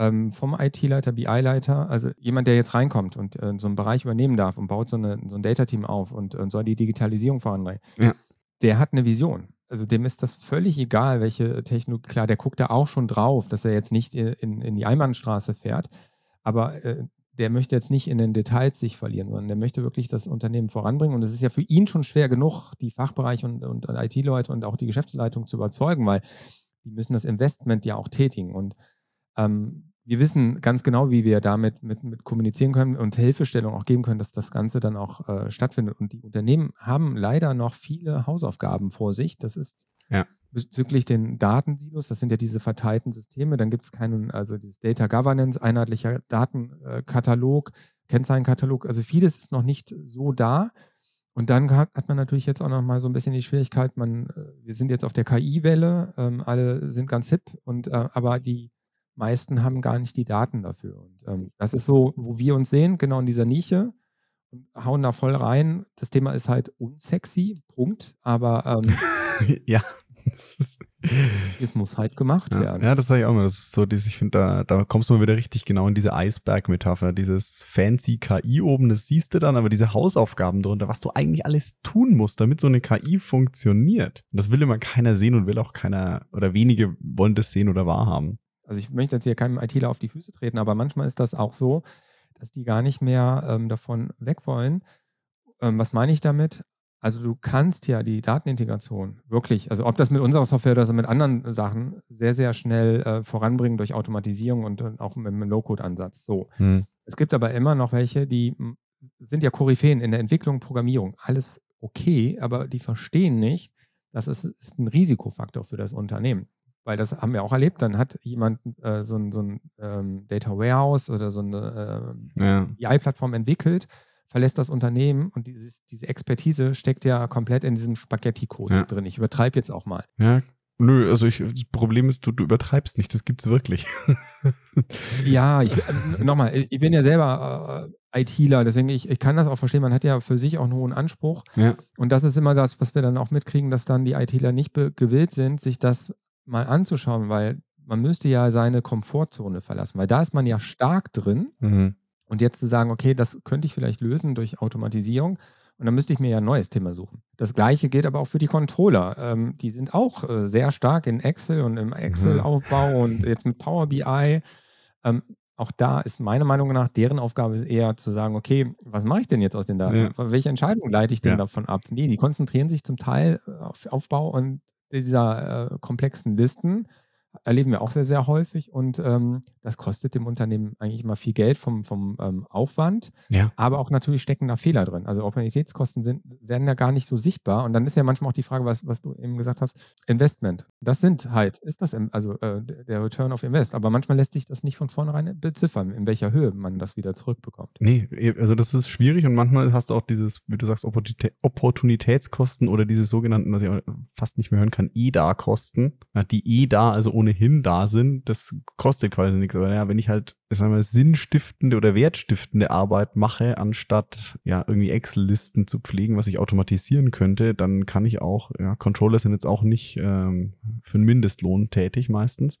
ähm, vom IT-Leiter, BI-Leiter, also jemand, der jetzt reinkommt und äh, so einen Bereich übernehmen darf und baut so, eine, so ein Data-Team auf und, und soll die Digitalisierung voranbringen. Ja. Der hat eine Vision also dem ist das völlig egal, welche Technologie. Klar, der guckt da auch schon drauf, dass er jetzt nicht in, in die Einbahnstraße fährt, aber äh, der möchte jetzt nicht in den Details sich verlieren, sondern der möchte wirklich das Unternehmen voranbringen. Und es ist ja für ihn schon schwer genug, die Fachbereiche und, und IT-Leute und auch die Geschäftsleitung zu überzeugen, weil die müssen das Investment ja auch tätigen. Und ähm, wir wissen ganz genau, wie wir damit mit, mit kommunizieren können und Hilfestellung auch geben können, dass das Ganze dann auch äh, stattfindet. Und die Unternehmen haben leider noch viele Hausaufgaben vor sich. Das ist ja. bezüglich den Datensilos, das sind ja diese verteilten Systeme. Dann gibt es keinen, also dieses Data Governance, einheitlicher Datenkatalog, Kennzahlenkatalog. Also vieles ist noch nicht so da. Und dann hat man natürlich jetzt auch noch mal so ein bisschen die Schwierigkeit, man, äh, wir sind jetzt auf der KI-Welle, ähm, alle sind ganz hip, und, äh, aber die meisten haben gar nicht die Daten dafür. Und ähm, das ist so, wo wir uns sehen, genau in dieser Nische und hauen da voll rein. Das Thema ist halt unsexy, Punkt. Aber ähm, ja, es muss halt gemacht ja, werden. Ja, das sage ich auch mal. Das ist so, dieses, ich finde, da, da kommst du mal wieder richtig genau in diese Eisberg-Metapher. Dieses fancy KI oben, das siehst du dann, aber diese Hausaufgaben drunter, was du eigentlich alles tun musst, damit so eine KI funktioniert. Das will immer keiner sehen und will auch keiner, oder wenige wollen das sehen oder wahrhaben. Also ich möchte jetzt hier keinem ITler auf die Füße treten, aber manchmal ist das auch so, dass die gar nicht mehr ähm, davon weg wollen. Ähm, was meine ich damit? Also du kannst ja die Datenintegration wirklich, also ob das mit unserer Software oder mit anderen Sachen, sehr, sehr schnell äh, voranbringen durch Automatisierung und, und auch mit einem Low-Code-Ansatz. So. Hm. Es gibt aber immer noch welche, die sind ja Koryphäen in der Entwicklung, Programmierung. Alles okay, aber die verstehen nicht, dass es ist ein Risikofaktor für das Unternehmen weil das haben wir auch erlebt. Dann hat jemand äh, so ein, so ein ähm, Data Warehouse oder so eine äh, Ja. BI-Plattform entwickelt, verlässt das Unternehmen und dieses, diese Expertise steckt ja komplett in diesem Spaghetti-Code Ja. drin. Ich übertreibe jetzt auch mal. Ja. Nö, also ich, das Problem ist, du, du übertreibst nicht, das gibt's wirklich. Ja, ich, äh, nochmal, ich bin ja selber äh, ITler, deswegen ich, ich kann das auch verstehen. Man hat ja für sich auch einen hohen Anspruch. Ja. Und das ist immer das, was wir dann auch mitkriegen, dass dann die ITler nicht gewillt sind, sich das mal anzuschauen, weil man müsste ja seine Komfortzone verlassen, weil da ist man ja stark drin. Mhm. Und jetzt zu sagen, okay, das könnte ich vielleicht lösen durch Automatisierung. Und dann müsste ich mir ja ein neues Thema suchen. Das gleiche gilt aber auch für die Controller. Ähm, die sind auch äh, sehr stark in Excel und im Excel-Aufbau und jetzt mit Power BI. Ähm, auch da ist meiner Meinung nach deren Aufgabe ist eher zu sagen, okay, was mache ich denn jetzt aus den Daten? Ja. Welche Entscheidung leite ich denn Ja. davon ab? Nee, die konzentrieren sich zum Teil äh, auf Aufbau und dieser äh, komplexen Listen. Erleben wir auch sehr, sehr häufig und ähm, das kostet dem Unternehmen eigentlich immer viel Geld vom, vom ähm, Aufwand, Ja. aber auch natürlich stecken da Fehler drin. Also Opportunitätskosten sind, werden ja gar nicht so sichtbar und dann ist ja manchmal auch die Frage, was, was du eben gesagt hast, Investment. Das sind halt, ist das, also äh, der Return of Invest, aber manchmal lässt sich das nicht von vornherein beziffern, in welcher Höhe man das wieder zurückbekommt. Nee, eh, also das ist schwierig und manchmal hast du auch dieses, wie du sagst, Opportunitä- Opportunitätskosten oder diese sogenannten, was ich fast nicht mehr hören kann, EDA-Kosten, die eh da, also ohnehin da sind, das kostet quasi nichts. Aber ja, wenn ich halt, ich sag mal, sinnstiftende oder wertstiftende Arbeit mache, anstatt ja irgendwie Excel-Listen zu pflegen, was ich automatisieren könnte, dann kann ich auch, ja, Controller sind jetzt auch nicht ähm, für einen Mindestlohn tätig meistens,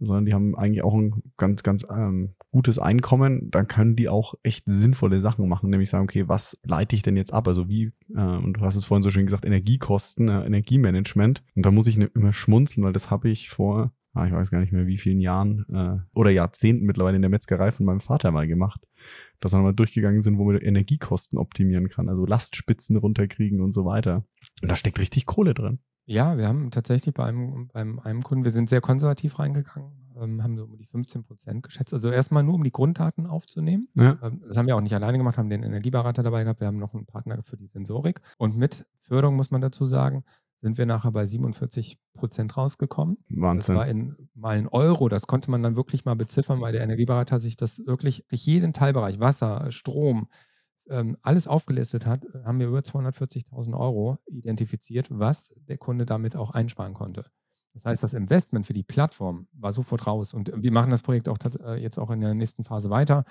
sondern die haben eigentlich auch ein ganz, ganz ähm, gutes Einkommen. Dann können die auch echt sinnvolle Sachen machen, nämlich sagen, okay, was leite ich denn jetzt ab? Also wie, äh, und du hast es vorhin so schön gesagt, Energiekosten, äh, Energiemanagement. Und da muss ich ne- immer schmunzeln, weil das habe ich vor, ah, ich weiß gar nicht mehr wie vielen Jahren äh, oder Jahrzehnten mittlerweile in der Metzgerei von meinem Vater mal gemacht. Dass wir mal durchgegangen sind, wo man Energiekosten optimieren kann, also Lastspitzen runterkriegen und so weiter. Und da steckt richtig Kohle drin. Ja, wir haben tatsächlich bei einem, beim einem Kunden, wir sind sehr konservativ reingegangen, ähm, haben so um die 15 Prozent geschätzt. Also erstmal nur, um die Grunddaten aufzunehmen. Ja. Ähm, Das haben wir auch nicht alleine gemacht, haben den Energieberater dabei gehabt. Wir haben noch einen Partner für die Sensorik. Und mit Förderung, muss man dazu sagen, sind wir nachher bei 47 Prozent rausgekommen. Das Wahnsinn. war in mal ein Euro. Das konnte man dann wirklich mal beziffern, weil der Energieberater sich das wirklich durch jeden Teilbereich, Wasser, Strom, ähm, alles aufgelistet hat, äh, haben wir über 240.000 Euro identifiziert, was der Kunde damit auch einsparen konnte. Das heißt, das Investment für die Plattform war sofort raus. Und wir machen das Projekt auch äh, jetzt auch in der nächsten Phase weiter.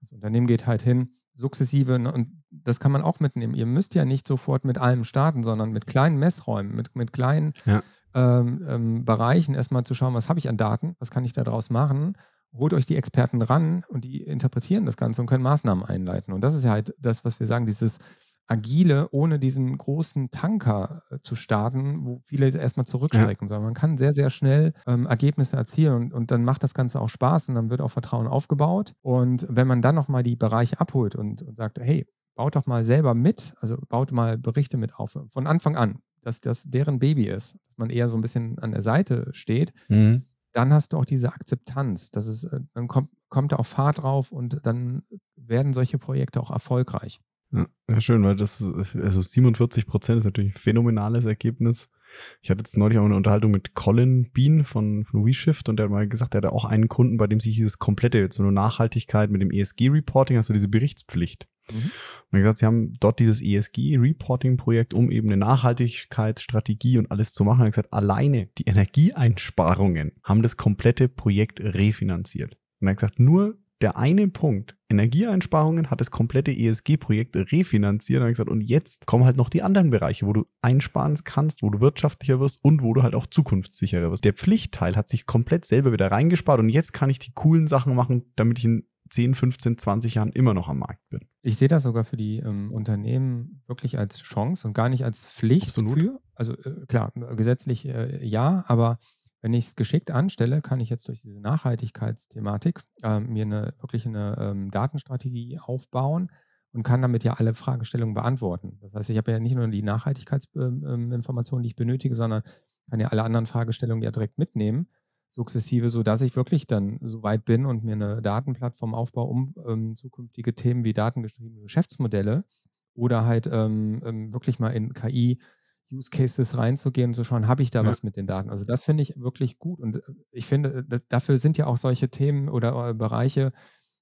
Das Unternehmen geht halt hin, sukzessive, ne, und das kann man auch mitnehmen. Ihr müsst ja nicht sofort mit allem starten, sondern mit kleinen Messräumen, mit, mit kleinen Ja. ähm, ähm, Bereichen erstmal zu schauen, was habe ich an Daten, was kann ich daraus machen. Holt euch die Experten ran und die interpretieren das Ganze und können Maßnahmen einleiten. Und das ist ja halt das, was wir sagen, dieses Agile, ohne diesen großen Tanker äh, zu starten, wo viele erstmal zurückstrecken, sondern man kann sehr, sehr schnell ähm, Ergebnisse erzielen und, und dann macht das Ganze auch Spaß und dann wird auch Vertrauen aufgebaut. Und wenn man dann nochmal die Bereiche abholt und, und sagt, hey, baut doch mal selber mit, also baut mal Berichte mit auf, von Anfang an, dass das deren Baby ist, dass man eher so ein bisschen an der Seite steht, Mhm. dann hast du auch diese Akzeptanz. Das ist, äh, dann kommt, kommt da auch Fahrt drauf und dann werden solche Projekte auch erfolgreich. Ja, schön, weil das, also 47 Prozent ist natürlich ein phänomenales Ergebnis. Ich hatte jetzt neulich auch eine Unterhaltung mit Colin Bean von, von WeShift und der hat mal gesagt, er hatte auch einen Kunden, bei dem sich dieses komplette, jetzt so eine Nachhaltigkeit mit dem ESG-Reporting, hast du diese Berichtspflicht. Mhm. Und er hat gesagt, sie haben dort dieses ESG-Reporting-Projekt, um eben eine Nachhaltigkeitsstrategie und alles zu machen. Er hat gesagt, alleine die Energieeinsparungen haben das komplette Projekt refinanziert. Und er hat gesagt, nur der eine Punkt, Energieeinsparungen, hat das komplette ESG-Projekt refinanziert. Und gesagt, und jetzt kommen halt noch die anderen Bereiche, wo du einsparen kannst, wo du wirtschaftlicher wirst und wo du halt auch zukunftssicherer wirst. Der Pflichtteil hat sich komplett selber wieder reingespart und jetzt kann ich die coolen Sachen machen, damit ich in 10, 15, 20 Jahren immer noch am Markt bin. Ich sehe das sogar für die ähm, Unternehmen wirklich als Chance und gar nicht als Pflicht Absolut. für. Also äh, klar, gesetzlich äh, ja, aber wenn ich es geschickt anstelle, kann ich jetzt durch diese Nachhaltigkeitsthematik ähm, mir eine wirklich eine ähm, Datenstrategie aufbauen und kann damit ja alle Fragestellungen beantworten. Das heißt, ich habe ja nicht nur die Nachhaltigkeitsinformationen, die ich benötige, sondern kann ja alle anderen Fragestellungen ja direkt mitnehmen, sukzessive, sodass ich wirklich dann so weit bin und mir eine Datenplattform aufbaue, um ähm, zukünftige Themen wie datengetriebene Geschäftsmodelle oder halt ähm, ähm, wirklich mal in KI Use Cases reinzugehen und zu schauen, habe ich da Ja. was mit den Daten? Also das finde ich wirklich gut und äh, ich finde, dafür sind ja auch solche Themen oder äh, Bereiche,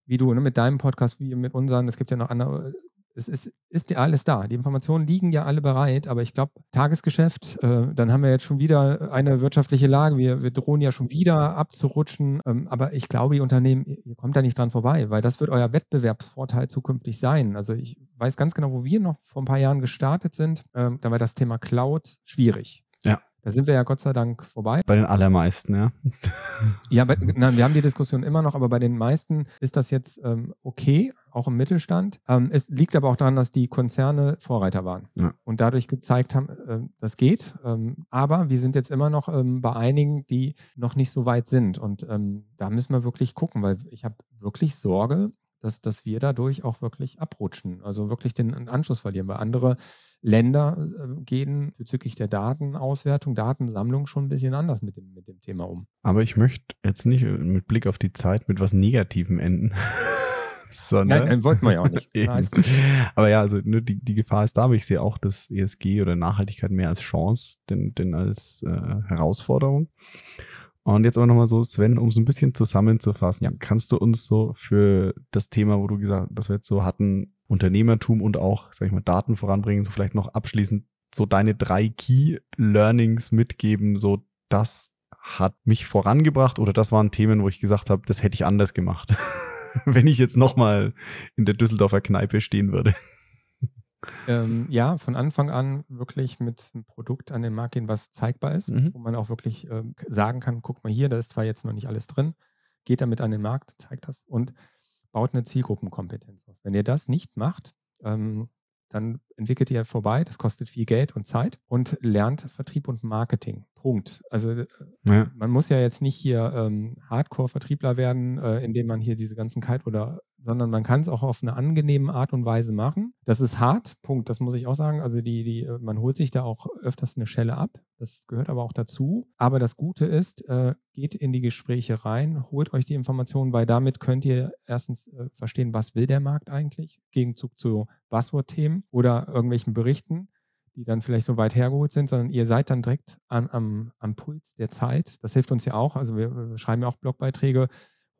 wie du ne, mit deinem Podcast, wie mit unseren, es gibt ja noch andere, es ist, ist ja alles da. Die Informationen liegen ja alle bereit, aber ich glaube, Tagesgeschäft, äh, dann haben wir jetzt schon wieder eine wirtschaftliche Lage, wir, wir drohen ja schon wieder abzurutschen, ähm, aber ich glaube, die Unternehmen, ihr kommt da nicht dran vorbei, weil das wird euer Wettbewerbsvorteil zukünftig sein. Also ich weiß ganz genau, wo wir noch vor ein paar Jahren gestartet sind, ähm, da war das Thema Cloud schwierig. Ja. Da sind wir ja Gott sei Dank vorbei. Bei den allermeisten, ja. Ja, bei, nein, wir haben die Diskussion immer noch, aber bei den meisten ist das jetzt ähm, okay, auch im Mittelstand. Ähm, es liegt aber auch daran, dass die Konzerne Vorreiter waren Ja. und dadurch gezeigt haben, ähm, das geht. Ähm, aber wir sind jetzt immer noch ähm, bei einigen, die noch nicht so weit sind. Und ähm, da müssen wir wirklich gucken, weil ich habe wirklich Sorge, dass, dass wir dadurch auch wirklich abrutschen, also wirklich den Anschluss verlieren, weil andere Länder äh, gehen bezüglich der Datenauswertung, Datensammlung schon ein bisschen anders mit dem, mit dem Thema um. Aber ich möchte jetzt nicht mit Blick auf die Zeit mit was Negativem enden. sondern. Nein, nein, wollten wir ja auch nicht. Na. Aber ja, also ne, die, die Gefahr ist da, aber ich sehe auch das ESG oder Nachhaltigkeit mehr als Chance, denn, denn als äh, Herausforderung. Und jetzt aber nochmal so, Sven, um es ein bisschen zusammenzufassen, Ja. kannst du uns so für das Thema, wo du gesagt hast, dass wir jetzt so hatten, Unternehmertum und auch, sag ich mal, Daten voranbringen, so vielleicht noch abschließend so deine drei Key Learnings mitgeben, so das hat mich vorangebracht oder das waren Themen, wo ich gesagt habe, das hätte ich anders gemacht. Wenn ich jetzt nochmal in der Düsseldorfer Kneipe stehen würde. Ähm, ja, von Anfang an wirklich mit einem Produkt an den Markt gehen, was zeigbar ist, Mhm. wo man auch wirklich k- sagen kann, guck mal hier, da ist zwar jetzt noch nicht alles drin, geht damit an den Markt, zeigt das und baut eine Zielgruppenkompetenz auf. Wenn ihr das nicht macht, ähm, dann entwickelt ihr vorbei, das kostet viel Geld und Zeit und lernt Vertrieb und Marketing. Punkt. Also äh, Ja. man muss ja jetzt nicht hier ähm, Hardcore-Vertriebler werden, äh, indem man hier diese ganzen Kite oder, sondern man kann es auch auf eine angenehme Art und Weise machen. Das ist hart, Punkt. Das muss ich auch sagen. Also die, die, äh, man holt sich da auch öfters eine Schelle ab. Das gehört aber auch dazu. Aber das Gute ist, äh, geht in die Gespräche rein, holt euch die Informationen, weil damit könnt ihr erstens äh, verstehen, was will der Markt eigentlich, im Gegenzug zu Buzzword-Themen oder irgendwelchen Berichten die dann vielleicht so weit hergeholt sind, sondern ihr seid dann direkt am, am, am Puls der Zeit. Das hilft uns ja auch. Also wir, wir schreiben ja auch Blogbeiträge,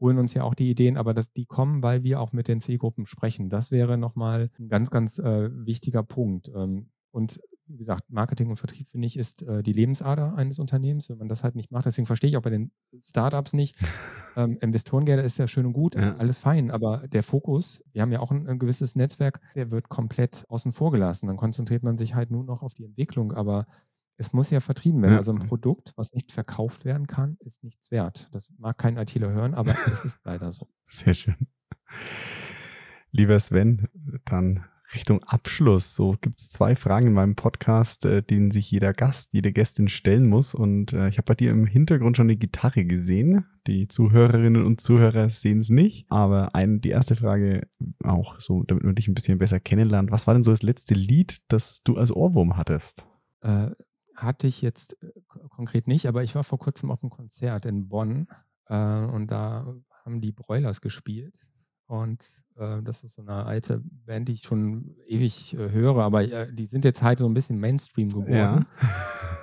holen uns ja auch die Ideen, aber dass die kommen, weil wir auch mit den Zielgruppen sprechen. Das wäre nochmal ein ganz, ganz äh, wichtiger Punkt. Ähm, und wie gesagt, Marketing und Vertrieb, finde ich, ist äh, die Lebensader eines Unternehmens, wenn man das halt nicht macht. Deswegen verstehe ich auch bei den Startups nicht. Ähm, Investorengelder ist ja schön und gut, Ja. alles fein, aber der Fokus, wir haben ja auch ein, ein gewisses Netzwerk, der wird komplett außen vor gelassen. Dann konzentriert man sich halt nur noch auf die Entwicklung, aber es muss ja vertrieben werden. Ja. Also ein Produkt, was nicht verkauft werden kann, ist nichts wert. Das mag kein ITler hören, aber es ist leider so. Sehr schön. Lieber Sven, dann Richtung Abschluss. So gibt es zwei Fragen in meinem Podcast, äh, denen sich jeder Gast, jede Gästin stellen muss. Und äh, ich habe bei dir im Hintergrund schon eine Gitarre gesehen. Die Zuhörerinnen und Zuhörer sehen es nicht. Aber ein, die erste Frage auch so, damit man dich ein bisschen besser kennenlernt. Was war denn so das letzte Lied, das du als Ohrwurm hattest? Äh, hatte ich jetzt äh, konkret nicht, aber ich war vor kurzem auf einem Konzert in Bonn äh, und da haben die Broilers gespielt. Und äh, das ist so eine alte Band, die ich schon ewig äh, höre, aber äh, die sind jetzt halt so ein bisschen Mainstream geworden. Ja.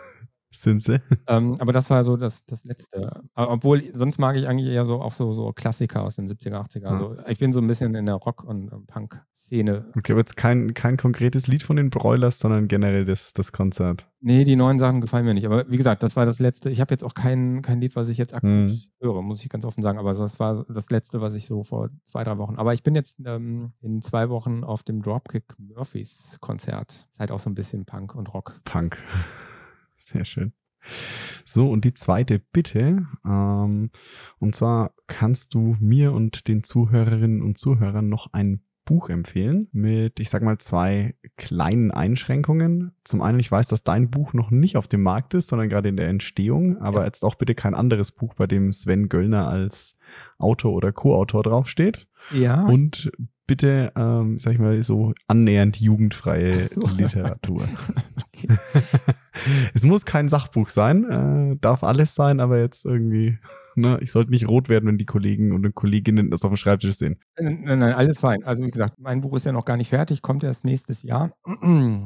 Sind sie? Ähm, aber das war so das, das Letzte. Aber obwohl, sonst mag ich eigentlich eher so auch so, so Klassiker aus den 70er, 80er. Also ich bin so ein bisschen in der Rock- und ähm, Punk-Szene. Okay, aber jetzt kein, kein konkretes Lied von den Broilers, sondern generell das, das Konzert. Nee, die neuen Sachen gefallen mir nicht. Aber wie gesagt, das war das Letzte. Ich habe jetzt auch kein, kein Lied, was ich jetzt akut Mhm. höre, muss ich ganz offen sagen. Aber das war das Letzte, was ich so vor zwei, drei Wochen. Aber ich bin jetzt ähm, in zwei Wochen auf dem Dropkick Murphys Konzert. Ist halt auch so ein bisschen Punk und Rock. Punk. Sehr schön. So, und die zweite Bitte. Ähm, und zwar kannst du mir und den Zuhörerinnen und Zuhörern noch ein Buch empfehlen mit, ich sag mal, zwei kleinen Einschränkungen. Zum einen, ich weiß, dass dein Buch noch nicht auf dem Markt ist, sondern gerade in der Entstehung, aber jetzt auch bitte kein anderes Buch, bei dem Sven Göllner als Autor oder Co-Autor draufsteht. Ja. Und bitte, ähm, sag ich mal, so annähernd jugendfreie so. Literatur. okay. es muss kein Sachbuch sein, äh, darf alles sein, aber jetzt irgendwie ne, ich sollte nicht rot werden, wenn die Kollegen und Kolleginnen das auf dem Schreibtisch sehen. Nein, nein, nein, alles fein. Also wie gesagt, mein Buch ist ja noch gar nicht fertig, kommt erst nächstes Jahr. ähm,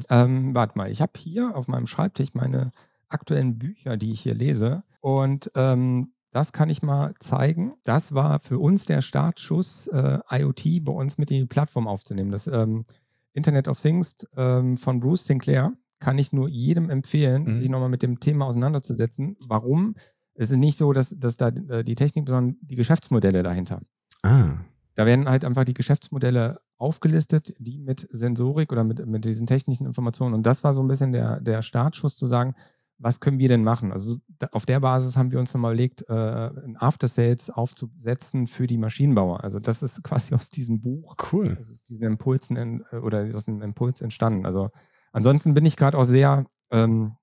warte mal, ich habe hier auf meinem Schreibtisch meine aktuellen Bücher, die ich hier lese. Und ähm, das kann ich mal zeigen. Das war für uns der Startschuss, äh, IoT bei uns mit in die Plattform aufzunehmen. Das ähm, Internet of Things ähm, von Bruce Sinclair kann ich nur jedem empfehlen, mhm. sich nochmal mit dem Thema auseinanderzusetzen. Warum? Es ist nicht so, dass, dass da äh, die Technik, sondern die Geschäftsmodelle dahinter. Ah. Da werden halt einfach die Geschäftsmodelle aufgelistet, die mit Sensorik oder mit, mit diesen technischen Informationen. Und das war so ein bisschen der, der Startschuss zu sagen, was können wir denn machen? Also auf der Basis haben wir uns nochmal überlegt, äh, ein After Sales aufzusetzen für die Maschinenbauer. Also das ist quasi aus diesem Buch, cool. das ist diesen Impulsen in, äh, oder aus dem Impuls entstanden. Also ansonsten bin ich gerade auch sehr ähm,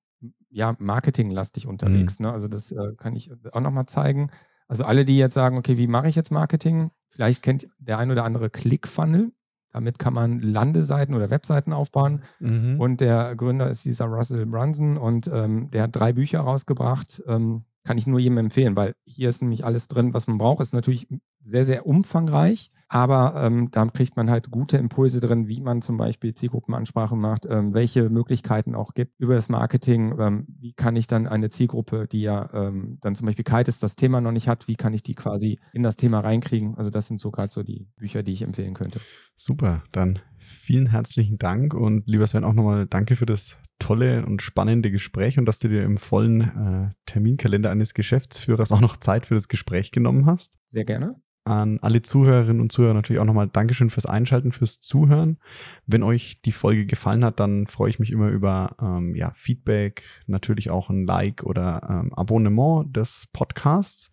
ja, marketinglastig unterwegs. Mhm. Ne? Also das äh, kann ich auch nochmal zeigen. Also alle, die jetzt sagen, okay, wie mache ich jetzt Marketing? Vielleicht kennt der ein oder andere ClickFunnel. Damit kann man Landeseiten oder Webseiten aufbauen. Mhm. Und der Gründer ist dieser Russell Brunson und ähm, der hat drei Bücher rausgebracht. Ähm, kann ich nur jedem empfehlen, weil hier ist nämlich alles drin, was man braucht. Ist natürlich sehr, sehr umfangreich, aber ähm, da kriegt man halt gute Impulse drin, wie man zum Beispiel Zielgruppenansprache macht, ähm, welche Möglichkeiten auch gibt über das Marketing. Ähm, wie kann ich dann eine Zielgruppe, die ja ähm, dann zum Beispiel Kite ist, das Thema noch nicht hat, wie kann ich die quasi in das Thema reinkriegen? Also das sind so gerade so die Bücher, die ich empfehlen könnte. Super, dann vielen herzlichen Dank und lieber Sven auch nochmal danke für das tolle und spannende Gespräch und dass du dir im vollen äh, Terminkalender eines Geschäftsführers auch noch Zeit für das Gespräch genommen hast. Sehr gerne an alle Zuhörerinnen und Zuhörer natürlich auch nochmal Dankeschön fürs Einschalten, fürs Zuhören. Wenn euch die Folge gefallen hat, dann freue ich mich immer über ähm, ja, Feedback, natürlich auch ein Like oder ähm, Abonnement des Podcasts.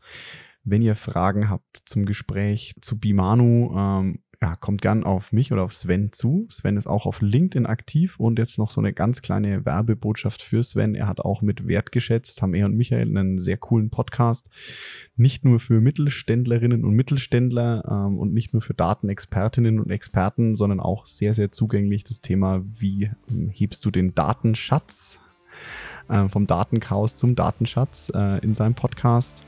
Wenn ihr Fragen habt zum Gespräch zu Bimanu ähm, ja, kommt gern auf mich oder auf Sven zu. Sven ist auch auf LinkedIn aktiv und jetzt noch so eine ganz kleine Werbebotschaft für Sven. Er hat auch mit Wert geschätzt, haben er und Michael einen sehr coolen Podcast. Nicht nur für Mittelständlerinnen und Mittelständler ähm, und nicht nur für Datenexpertinnen und Experten, sondern auch sehr, sehr zugänglich das Thema, wie ähm, hebst du den Datenschatz äh, vom Datenchaos zum Datenschatz äh, in seinem Podcast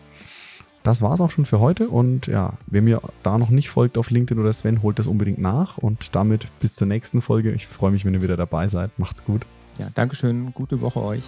das war's auch schon für heute. Und ja, wer mir da noch nicht folgt auf LinkedIn oder Sven, holt das unbedingt nach. Und damit bis zur nächsten Folge. Ich freue mich, wenn ihr wieder dabei seid. Macht's gut. Ja, Dankeschön. Gute Woche euch.